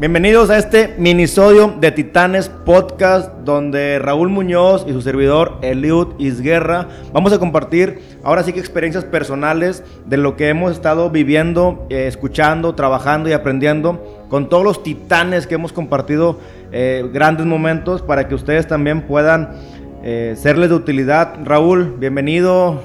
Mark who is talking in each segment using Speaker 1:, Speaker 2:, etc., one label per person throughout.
Speaker 1: Bienvenidos a este minisodio de Titanes Podcast, donde Raúl Muñoz y su servidor Eliud Isguerra vamos a compartir ahora sí que experiencias personales de lo que hemos estado viviendo, eh, escuchando, trabajando y aprendiendo con todos los titanes que hemos compartido eh, grandes momentos para que ustedes también puedan eh, serles de utilidad. Raúl, bienvenido.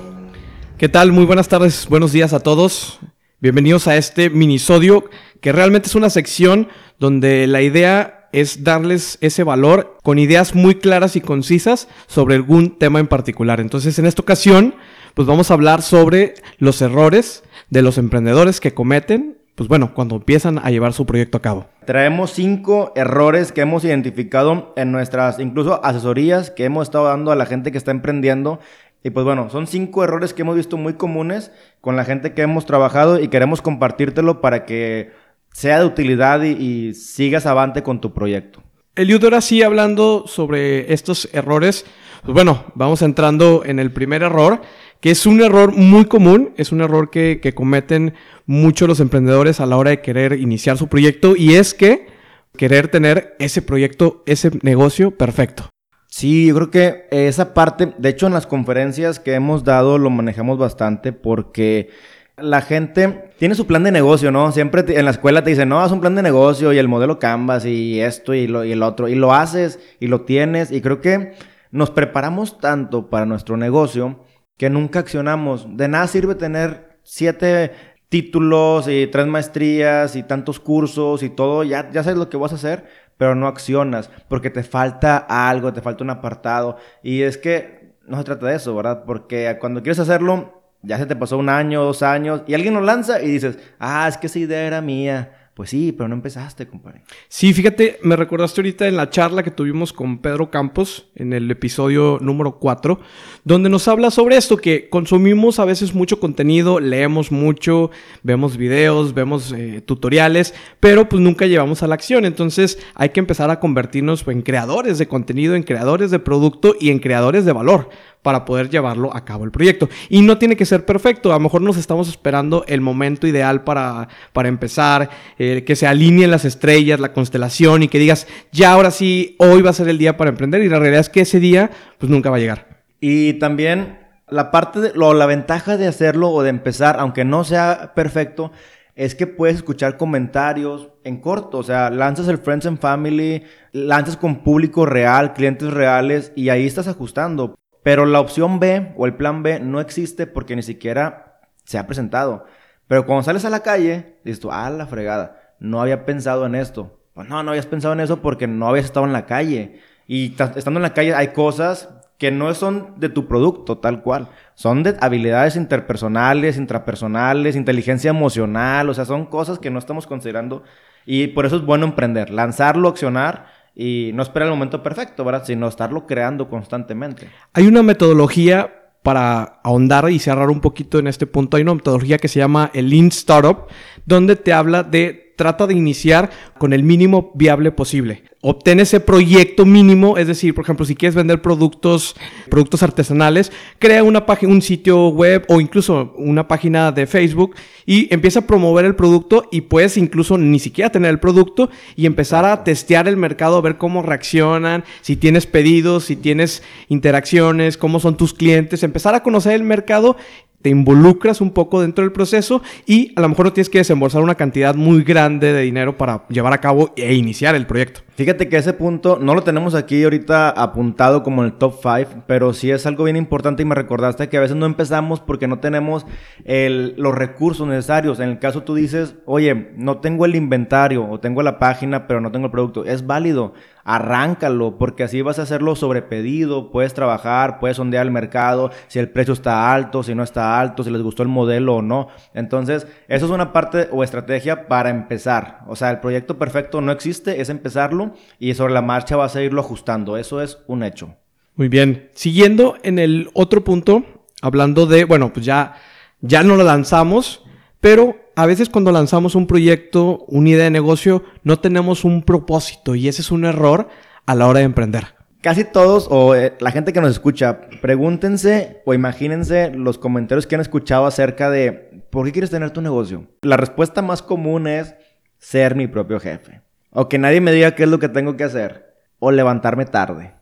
Speaker 2: ¿Qué tal? Muy buenas tardes, buenos días a todos. Bienvenidos a este minisodio que realmente es una sección donde la idea es darles ese valor con ideas muy claras y concisas sobre algún tema en particular. Entonces, en esta ocasión, pues vamos a hablar sobre los errores de los emprendedores que cometen, pues bueno, cuando empiezan a llevar su proyecto a cabo.
Speaker 1: Traemos cinco errores que hemos identificado en nuestras, incluso asesorías que hemos estado dando a la gente que está emprendiendo y pues bueno, son cinco errores que hemos visto muy comunes con la gente que hemos trabajado y queremos compartírtelo para que sea de utilidad y, sigas avante con tu proyecto.
Speaker 2: Eliud, ahora sí, hablando sobre estos errores, pues bueno, vamos entrando en el primer error, que es un error muy común, es un error que, que cometen muchos los emprendedores a la hora de querer iniciar su proyecto y es que querer tener ese proyecto, ese negocio perfecto.
Speaker 1: Sí, yo creo que esa parte, de hecho en las conferencias que hemos dado lo manejamos bastante porque la gente tiene su plan de negocio, ¿no? Siempre en la escuela te dicen, no, haz un plan de negocio y el modelo Canvas y esto y, lo, y el otro. Y lo haces y lo tienes. Y creo que nos preparamos tanto para nuestro negocio que nunca accionamos. De nada sirve tener siete títulos y tres maestrías y tantos cursos y todo. Ya, ya sabes lo que vas a hacer, pero no accionas porque te falta algo, te falta un apartado. Y es que no se trata de eso, ¿verdad? Porque cuando quieres hacerlo ya se te pasó un año, dos años, y alguien lo lanza y dices, ah, es que esa idea era mía. Pues sí, pero no empezaste, compadre.
Speaker 2: Sí, fíjate, me recordaste ahorita en la charla que tuvimos con Pedro Campos en el episodio número 4, donde nos habla sobre esto, que consumimos a veces mucho contenido, leemos mucho, vemos videos, vemos eh, tutoriales, pero pues nunca llevamos a la acción. Entonces hay que empezar a convertirnos en creadores de contenido, en creadores de producto y en creadores de valor para poder llevarlo a cabo el proyecto. Y no tiene que ser perfecto, a lo mejor nos estamos esperando el momento ideal para, para empezar, eh, que se alineen las estrellas, la constelación y que digas, ya ahora sí, hoy va a ser el día para emprender y la realidad es que ese día pues nunca va a llegar.
Speaker 1: Y también la parte la ventaja de hacerlo o de empezar, aunque no sea perfecto, es que puedes escuchar comentarios en corto, o sea, lanzas el Friends and Family, lanzas con público real, clientes reales y ahí estás ajustando. Pero la opción B o el plan B no existe porque ni siquiera se ha presentado. Pero cuando sales a la calle, dices tú, ah, la fregada, no había pensado en esto. Pues no, no habías pensado en eso porque no habías estado en la calle. Y estando en la calle hay cosas que no son de tu producto tal cual. Son de habilidades interpersonales, intrapersonales, inteligencia emocional. O sea, son cosas que no estamos considerando. Y por eso es bueno emprender, lanzarlo, accionar y no esperar el momento perfecto, ¿verdad? Sino estarlo creando constantemente.
Speaker 2: Hay una metodología para ahondar y cerrar un poquito en este punto. Hay una metodología que se llama el Lean Startup, donde te habla de trata de iniciar con el mínimo viable posible. Obtén ese proyecto mínimo, es decir, por ejemplo, si quieres vender productos, productos artesanales, crea una página, un sitio web o incluso una página de Facebook y empieza a promover el producto y puedes incluso ni siquiera tener el producto y empezar a testear el mercado, a ver cómo reaccionan, si tienes pedidos, si tienes interacciones, cómo son tus clientes, empezar a conocer el mercado te involucras un poco dentro del proceso y a lo mejor no tienes que desembolsar una cantidad muy grande de dinero para llevar a cabo e iniciar el proyecto.
Speaker 1: Fíjate que ese punto no lo tenemos aquí ahorita apuntado como en el top 5, pero sí es algo bien importante y me recordaste que a veces no empezamos porque no tenemos los recursos necesarios. En el caso tú dices, oye, no tengo el inventario o tengo la página, pero no tengo el producto. Es válido, arráncalo porque así vas a hacerlo sobre pedido, puedes trabajar, puedes sondear el mercado, si el precio está alto, si no está alto, si les gustó el modelo o no. Entonces, eso es una parte o estrategia para empezar. O sea, el proyecto perfecto no existe, es empezarlo y sobre la marcha vas a irlo ajustando. Eso es un hecho.
Speaker 2: Muy bien. Siguiendo en el otro punto, hablando de, bueno, pues ya, ya no lo lanzamos, pero a veces cuando lanzamos un proyecto, una idea de negocio, no tenemos un propósito y ese es un error a la hora de emprender.
Speaker 1: Casi todos, o eh, la gente que nos escucha, pregúntense o imagínense los comentarios que han escuchado acerca de ¿por qué quieres tener tu negocio? La respuesta más común es ser mi propio jefe O que nadie me diga qué es lo que tengo que hacer. O levantarme tarde.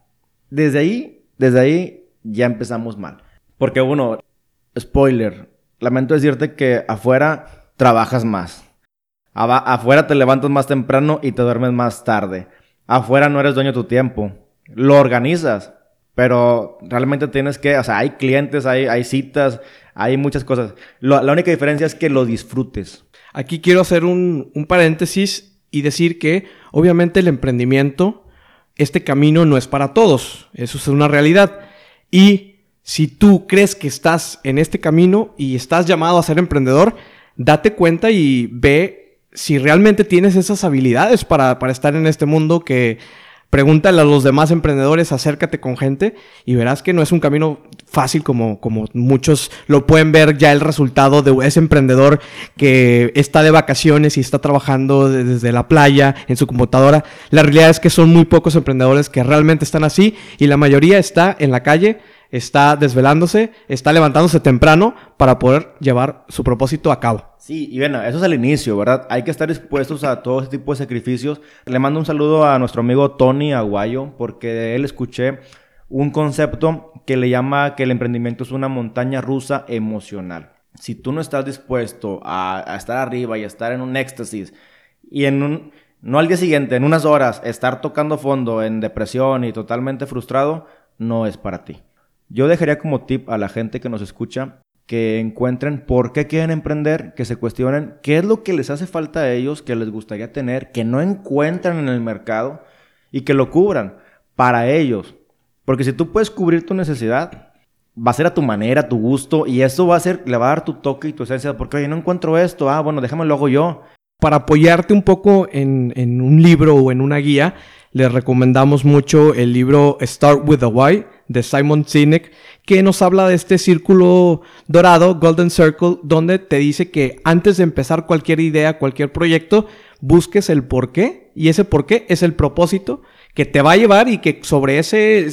Speaker 1: Desde ahí, desde ahí ya empezamos mal. Porque uno, spoiler, lamento decirte que afuera trabajas más. Afuera te levantas más temprano y te duermes más tarde. Afuera no eres dueño de tu tiempo. Lo organizas, pero realmente tienes que, o sea, hay clientes, hay, hay citas, hay muchas cosas. la única diferencia es que lo disfrutes.
Speaker 2: Aquí quiero hacer un, un paréntesis y decir que obviamente el emprendimiento, este camino no es para todos, eso es una realidad. Y si tú crees que estás en este camino y estás llamado a ser emprendedor, date cuenta y ve si realmente tienes esas habilidades para, para estar en este mundo que Pregúntale a los demás emprendedores, acércate con gente y verás que no es un camino fácil como, como muchos lo pueden ver ya el resultado de ese emprendedor que está de vacaciones y está trabajando desde la playa en su computadora. La realidad es que son muy pocos emprendedores que realmente están así y la mayoría está en la calle está desvelándose, está levantándose temprano para poder llevar su propósito a cabo.
Speaker 1: Sí, y bueno, eso es el inicio, ¿verdad? Hay que estar dispuestos a todo ese tipo de sacrificios. Le mando un saludo a nuestro amigo Tony Aguayo, porque de él escuché un concepto que le llama que el emprendimiento es una montaña rusa emocional. Si tú no estás dispuesto a, estar arriba y a estar en un éxtasis y en un, no al día siguiente, en unas horas, estar tocando fondo en depresión y totalmente frustrado, no es para ti. Yo dejaría como tip a la gente que nos escucha que encuentren por qué quieren emprender, que se cuestionen qué es lo que les hace falta a ellos, que les gustaría tener, que no encuentran en el mercado y que lo cubran para ellos. Porque si tú puedes cubrir tu necesidad, va a ser a tu manera, a tu gusto, y eso va a ser, le va a dar tu toque y tu esencia, porque oye, no encuentro esto, ah, bueno, déjame lo hago yo.
Speaker 2: Para apoyarte un poco en, en un libro o en una guía, les recomendamos mucho el libro Start with a Why de Simon Sinek, que nos habla de este círculo dorado, Golden Circle, donde te dice que antes de empezar cualquier idea, cualquier proyecto, busques el por qué, y ese por qué es el propósito que te va a llevar y que sobre ese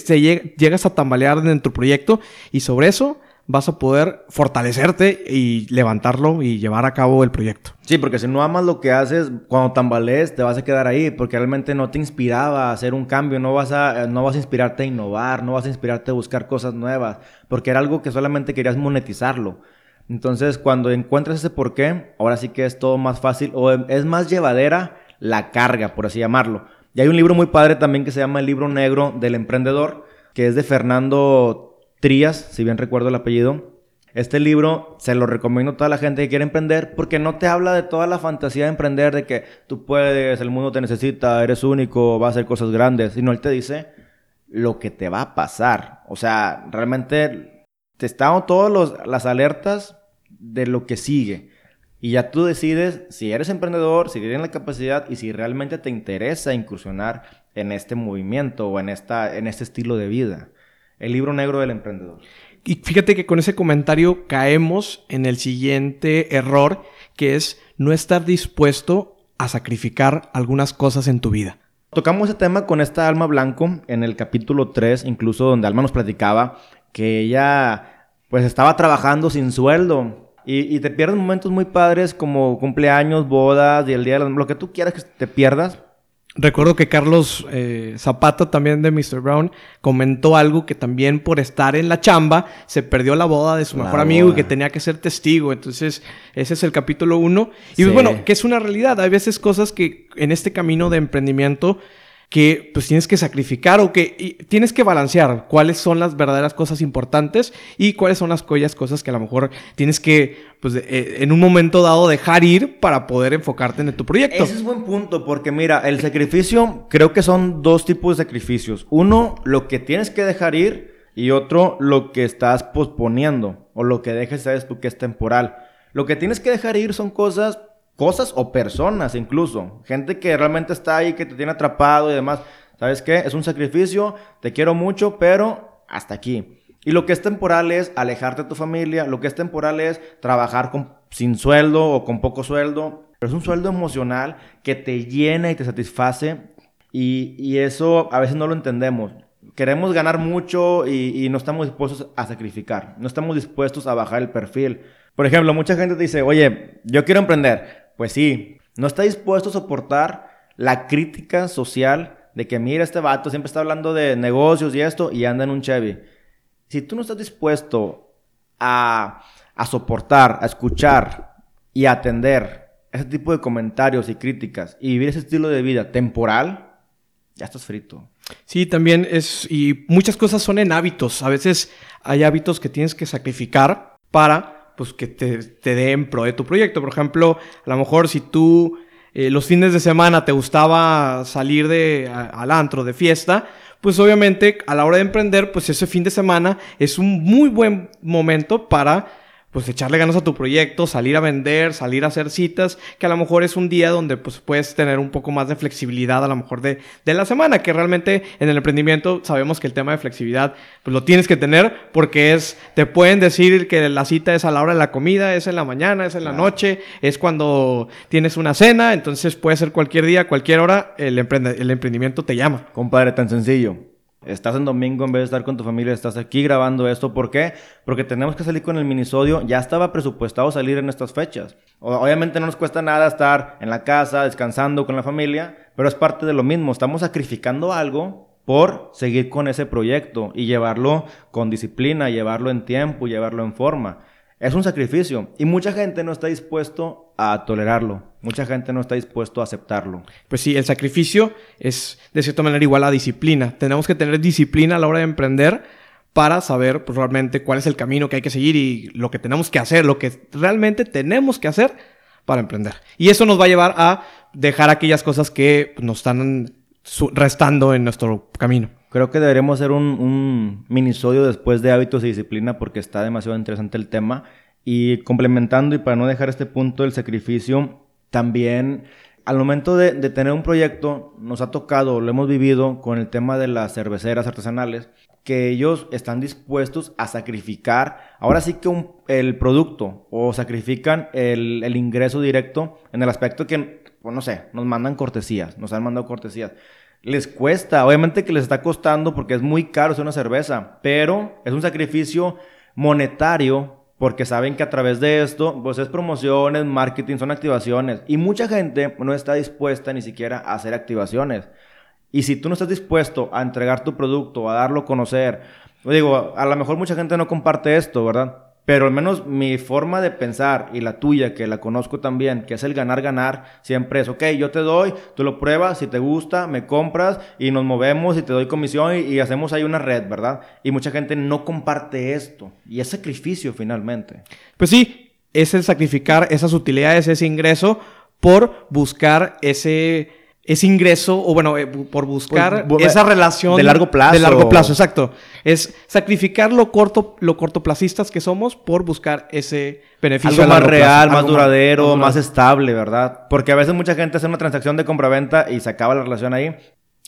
Speaker 2: llegas a tambalear en tu proyecto, y sobre eso vas a poder fortalecerte y levantarlo y llevar a cabo el proyecto.
Speaker 1: Sí, porque si no amas lo que haces, cuando tambalees te vas a quedar ahí, porque realmente no te inspiraba a hacer un cambio, no vas a, no vas a inspirarte a innovar, no vas a inspirarte a buscar cosas nuevas, porque era algo que solamente querías monetizarlo. Entonces, cuando encuentras ese porqué, ahora sí que es todo más fácil o es más llevadera la carga, por así llamarlo. Y hay un libro muy padre también que se llama El libro negro del emprendedor, que es de Fernando Trías, si bien recuerdo el apellido. Este libro se lo recomiendo a toda la gente que quiere emprender porque no te habla de toda la fantasía de emprender, de que tú puedes, el mundo te necesita, eres único, vas a hacer cosas grandes, sino él te dice lo que te va a pasar. O sea, realmente te están todas las alertas de lo que sigue. Y ya tú decides si eres emprendedor, si tienes la capacidad y si realmente te interesa incursionar en este movimiento o en, esta, en este estilo de vida. El libro negro del emprendedor.
Speaker 2: Y fíjate que con ese comentario caemos en el siguiente error, que es no estar dispuesto a sacrificar algunas cosas en tu vida.
Speaker 1: Tocamos ese tema con esta Alma Blanco en el capítulo 3, incluso donde Alma nos platicaba que ella pues estaba trabajando sin sueldo y, y te pierdes momentos muy padres como cumpleaños, bodas y el día de lo que tú quieras que te pierdas
Speaker 2: Recuerdo que Carlos eh, Zapata, también de Mr. Brown, comentó algo que también por estar en la chamba se perdió la boda de su mejor amigo y que tenía que ser testigo. Entonces, ese es el capítulo uno. Y bueno, que es una realidad. Hay veces cosas que en este camino de emprendimiento que pues tienes que sacrificar o que tienes que balancear cuáles son las verdaderas cosas importantes y cuáles son las cosas que a lo mejor tienes que pues eh, en un momento dado dejar ir para poder enfocarte en tu proyecto.
Speaker 1: Ese es buen punto porque mira, el sacrificio creo que son dos tipos de sacrificios. Uno, lo que tienes que dejar ir y otro, lo que estás posponiendo o lo que dejes sabes tú que es temporal. Lo que tienes que dejar ir son cosas cosas o personas incluso. Gente que realmente está ahí, que te tiene atrapado y demás. ¿Sabes qué? Es un sacrificio, te quiero mucho, pero hasta aquí. Y lo que es temporal es alejarte de tu familia, lo que es temporal es trabajar con, sin sueldo o con poco sueldo, pero es un sueldo emocional que te llena y te satisface y, y eso a veces no lo entendemos. Queremos ganar mucho y, y no estamos dispuestos a sacrificar, no estamos dispuestos a bajar el perfil. Por ejemplo, mucha gente dice, oye, yo quiero emprender, pues sí, no está dispuesto a soportar la crítica social de que mira este vato siempre está hablando de negocios y esto y anda en un Chevy. Si tú no estás dispuesto a, a soportar, a escuchar y a atender ese tipo de comentarios y críticas y vivir ese estilo de vida temporal, ya estás frito.
Speaker 2: Sí, también es, y muchas cosas son en hábitos. A veces hay hábitos que tienes que sacrificar para, pues, que te, te den pro de tu proyecto. Por ejemplo, a lo mejor si tú eh, los fines de semana te gustaba salir de, al antro, de fiesta, pues obviamente a la hora de emprender, pues ese fin de semana es un muy buen momento para pues echarle ganas a tu proyecto, salir a vender, salir a hacer citas, que a lo mejor es un día donde pues puedes tener un poco más de flexibilidad a lo mejor de, de la semana, que realmente en el emprendimiento sabemos que el tema de flexibilidad pues lo tienes que tener porque es, te pueden decir que la cita es a la hora de la comida, es en la mañana, es en la noche, es cuando tienes una cena, entonces puede ser cualquier día, cualquier hora, el, el emprendimiento te llama.
Speaker 1: Compadre, tan sencillo. Estás en domingo en vez de estar con tu familia, estás aquí grabando esto. ¿Por qué? Porque tenemos que salir con el minisodio. Ya estaba presupuestado salir en estas fechas. Obviamente no nos cuesta nada estar en la casa, descansando con la familia, pero es parte de lo mismo. Estamos sacrificando algo por seguir con ese proyecto y llevarlo con disciplina, llevarlo en tiempo, llevarlo en forma. Es un sacrificio y mucha gente no está dispuesto a tolerarlo. Mucha gente no está dispuesto a aceptarlo.
Speaker 2: Pues sí, el sacrificio es de cierta manera igual a disciplina. Tenemos que tener disciplina a la hora de emprender para saber pues, realmente cuál es el camino que hay que seguir y lo que tenemos que hacer, lo que realmente tenemos que hacer para emprender. Y eso nos va a llevar a dejar aquellas cosas que pues, nos están restando en nuestro camino.
Speaker 1: Creo que deberíamos hacer un, un minisodio después de hábitos y disciplina porque está demasiado interesante el tema. Y complementando y para no dejar este punto del sacrificio, también al momento de, de, tener un proyecto nos ha tocado, lo hemos vivido con el tema de las cerveceras artesanales, que ellos están dispuestos a sacrificar, ahora sí que un, el producto o sacrifican el, el ingreso directo en el aspecto que, pues no sé, nos mandan cortesías, nos han mandado cortesías les cuesta, obviamente que les está costando porque es muy caro hacer una cerveza, pero es un sacrificio monetario porque saben que a través de esto, pues es promociones, marketing, son activaciones. Y mucha gente no está dispuesta ni siquiera a hacer activaciones. Y si tú no estás dispuesto a entregar tu producto, a darlo a conocer, digo, a lo mejor mucha gente no comparte esto, ¿verdad? Pero al menos mi forma de pensar y la tuya, que la conozco también, que es el ganar-ganar, siempre es, ok, yo te doy, tú lo pruebas, si te gusta, me compras y nos movemos y te doy comisión y, hacemos ahí una red, ¿verdad? Y mucha gente no comparte esto y es sacrificio finalmente.
Speaker 2: Pues sí, es el sacrificar esas utilidades, ese ingreso por buscar ese ese ingreso, o bueno, eh, por buscar esa relación
Speaker 1: de largo plazo.
Speaker 2: De largo plazo, exacto. Es sacrificar lo corto, lo cortoplacistas que somos por buscar ese beneficio.
Speaker 1: Algo más real, más duradero, más, estable, ¿verdad? Porque a veces mucha gente hace una transacción de compra-venta y se acaba la relación ahí.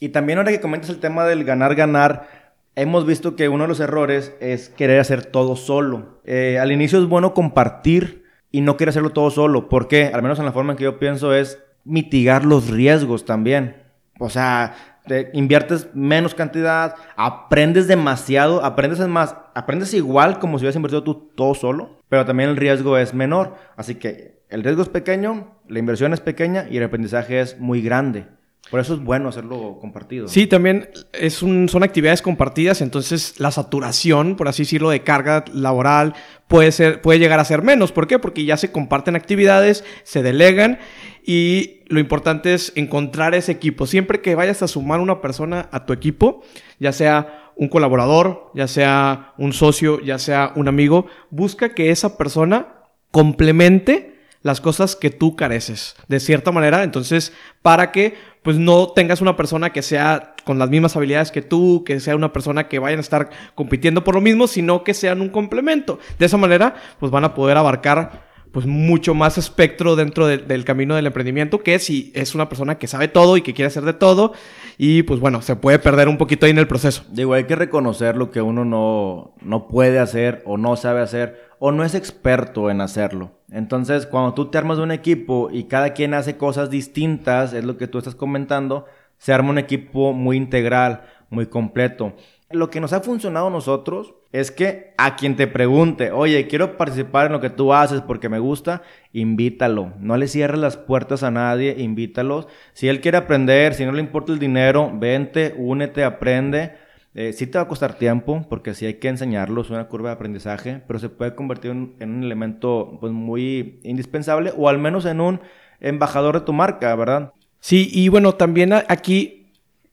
Speaker 1: Y también ahora que comentas el tema del ganar-ganar, hemos visto que uno de los errores es querer hacer todo solo. Eh, al inicio es bueno compartir y no querer hacerlo todo solo. porque Al menos en la forma en que yo pienso es mitigar los riesgos también. O sea, te inviertes menos cantidad, aprendes demasiado, aprendes más, aprendes igual como si hubieras invertido tú todo solo, pero también el riesgo es menor. Así que el riesgo es pequeño, la inversión es pequeña y el aprendizaje es muy grande. Por eso es bueno hacerlo compartido.
Speaker 2: Sí, también es un, son actividades compartidas, entonces la saturación, por así decirlo, de carga laboral puede, ser, puede llegar a ser menos. ¿Por qué? Porque ya se comparten actividades, se delegan y lo importante es encontrar ese equipo. Siempre que vayas a sumar una persona a tu equipo, ya sea un colaborador, ya sea un socio, ya sea un amigo, busca que esa persona complemente las cosas que tú careces, de cierta manera. Entonces, para que pues no tengas una persona que sea con las mismas habilidades que tú, que sea una persona que vayan a estar compitiendo por lo mismo, sino que sean un complemento. De esa manera, pues van a poder abarcar pues mucho más espectro dentro del camino del emprendimiento que si es una persona que sabe todo y que quiere hacer de todo y pues bueno, se puede perder un poquito ahí en el proceso.
Speaker 1: Digo, hay que reconocer lo que uno no, no puede hacer o no sabe hacer o no es experto en hacerlo. Entonces, cuando tú te armas un equipo y cada quien hace cosas distintas, es lo que tú estás comentando, se arma un equipo muy integral, muy completo. Lo que nos ha funcionado a nosotros es que a quien te pregunte, oye, quiero participar en lo que tú haces porque me gusta, invítalo. No le cierres las puertas a nadie, invítalos. Si él quiere aprender, si no le importa el dinero, vente, únete, aprende. Eh, sí te va a costar tiempo, porque sí hay que enseñarlo, es una curva de aprendizaje, pero se puede convertir en, un elemento pues, muy indispensable o al menos en un embajador de tu marca, ¿verdad?
Speaker 2: Sí, y bueno, también aquí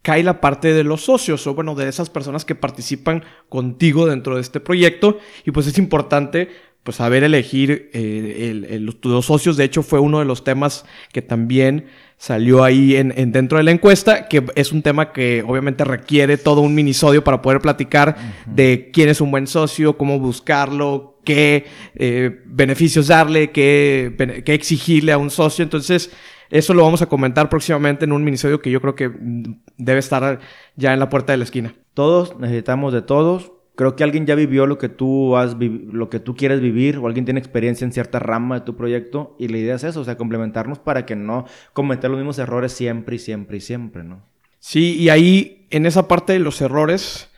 Speaker 2: cae la parte de los socios o bueno, de esas personas que participan contigo dentro de este proyecto y pues es importante pues saber elegir eh, los, socios. De hecho, fue uno de los temas que también salió ahí en, dentro de la encuesta, que es un tema que obviamente requiere todo un minisodio para poder platicar de quién es un buen socio, cómo buscarlo, qué eh, beneficios darle, qué, qué exigirle a un socio. Entonces, eso lo vamos a comentar próximamente en un minisodio que yo creo que debe estar ya en la puerta de la esquina.
Speaker 1: Todos necesitamos de todos. Creo que alguien ya vivió lo que tú has lo que tú quieres vivir o alguien tiene experiencia en cierta rama de tu proyecto y la idea es eso, o sea, complementarnos para que no cometer los mismos errores siempre y siempre y siempre, ¿no?
Speaker 2: Sí, y ahí en esa parte de los errores,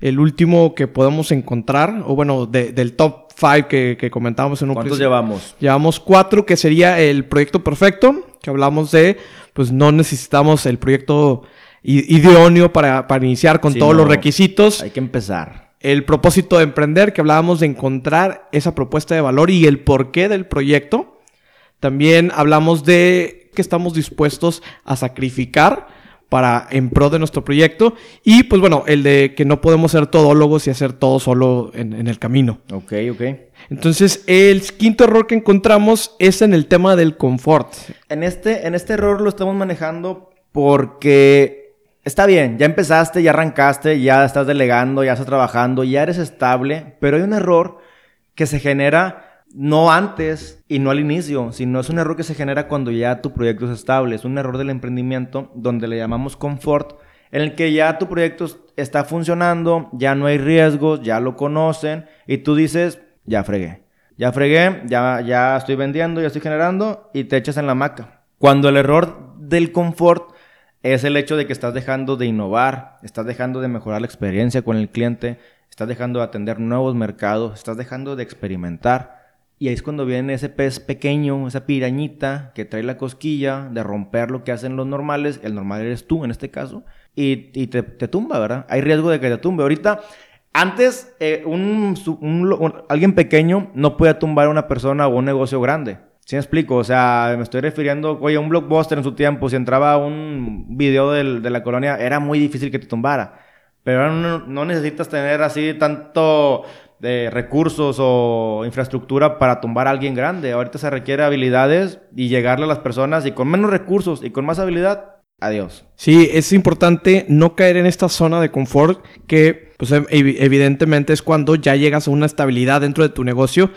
Speaker 2: el último que podemos encontrar, o bueno, del top 5 que, que, comentábamos en un
Speaker 1: ¿Cuántos llevamos?
Speaker 2: Llevamos cuatro, que sería el proyecto perfecto, que hablamos de, pues no necesitamos el proyecto idóneo para, para iniciar con todos los requisitos.
Speaker 1: Hay que empezar.
Speaker 2: El propósito de emprender, que hablábamos de encontrar esa propuesta de valor y el porqué del proyecto. También hablamos de que estamos dispuestos a sacrificar para en pro de nuestro proyecto. Y pues bueno, el de que no podemos ser todólogos y hacer todo solo en, en el camino.
Speaker 1: Ok, ok.
Speaker 2: Entonces, el quinto error que encontramos es en el tema del confort.
Speaker 1: En este, en este error lo estamos manejando porque está bien, ya empezaste, ya arrancaste, ya estás delegando, ya estás trabajando, ya eres estable, pero hay un error que se genera no antes y no al inicio, sino es un error que se genera cuando ya tu proyecto es estable. Es un error del emprendimiento donde le llamamos confort, en el que ya tu proyecto está funcionando, ya no hay riesgos, ya lo conocen y tú dices, ya fregué. Ya fregué, ya, ya estoy vendiendo, ya estoy generando y te echas en la maca. Cuando el error del confort es el hecho de que estás dejando de innovar, estás dejando de mejorar la experiencia con el cliente, estás dejando de atender nuevos mercados, estás dejando de experimentar y ahí es cuando viene ese pez pequeño, esa pirañita que trae la cosquilla de romper lo que hacen los normales. El normal eres tú en este caso. Y, te, tumba, ¿verdad? Hay riesgo de que te tumbe. Ahorita, antes, eh, alguien pequeño no puede tumbar a una persona o un negocio grande. ¿Sí me explico? O sea, me estoy refiriendo, oye, un blockbuster en su tiempo, si entraba un video de la colonia, era muy difícil que te tumbara. Pero no, no necesitas tener así tanto de recursos o infraestructura para tumbar a alguien grande. Ahorita se requiere habilidades y llegarle a las personas y con menos recursos y con más habilidad, adiós.
Speaker 2: Sí, es importante no caer en esta zona de confort que pues evidentemente es cuando ya llegas a una estabilidad dentro de tu negocio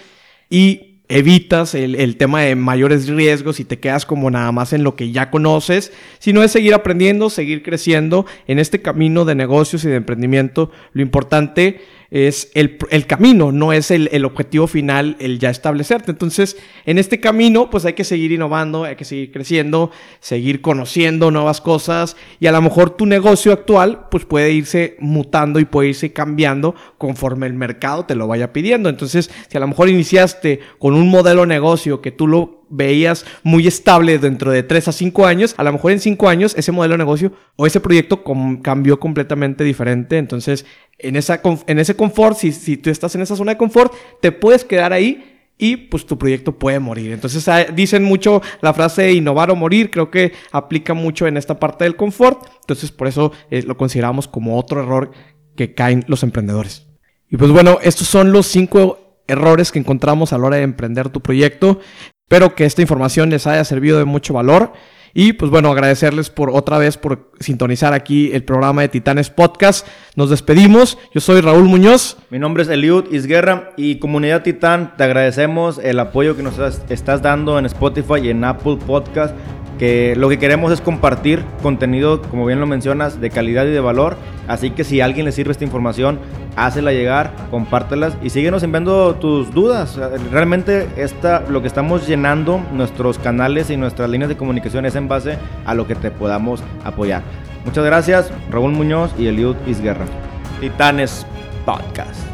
Speaker 2: y evitas el, tema de mayores riesgos y te quedas como nada más en lo que ya conoces, sino es seguir aprendiendo, seguir creciendo en este camino de negocios y de emprendimiento. Lo importante es el, camino, no es el, el, objetivo final, el ya establecerte. Entonces, en este camino, pues hay que seguir innovando, hay que seguir creciendo, seguir conociendo nuevas cosas y a lo mejor tu negocio actual, pues puede irse mutando y puede irse cambiando conforme el mercado te lo vaya pidiendo. Entonces, si a lo mejor iniciaste con un modelo de negocio que tú lo veías muy estable dentro de 3 a 5 años, a lo mejor en 5 años ese modelo de negocio o ese proyecto cambió completamente diferente. Entonces, en, esa, en ese confort, si, si tú estás en esa zona de confort, te puedes quedar ahí y pues tu proyecto puede morir. Entonces ah, dicen mucho la frase innovar o morir, creo que aplica mucho en esta parte del confort. Entonces por eso eh, lo consideramos como otro error que caen los emprendedores. Y pues bueno, estos son los cinco errores que encontramos a la hora de emprender tu proyecto. Espero que esta información les haya servido de mucho valor. Y pues bueno, agradecerles por otra vez por sintonizar aquí el programa de Titanes Podcast. Nos despedimos. Yo soy Raúl Muñoz.
Speaker 1: Mi nombre es Eliud Isguerra y comunidad Titán, te agradecemos el apoyo que nos estás dando en Spotify y en Apple Podcast que lo que queremos es compartir contenido, como bien lo mencionas, de calidad y de valor. Así que si a alguien le sirve esta información, hácela llegar, compártelas y síguenos enviando tus dudas. Realmente esta, lo que estamos llenando nuestros canales y nuestras líneas de comunicación es en base a lo que te podamos apoyar. Muchas gracias, Raúl Muñoz y Eliud Isguerra. Titanes Podcast.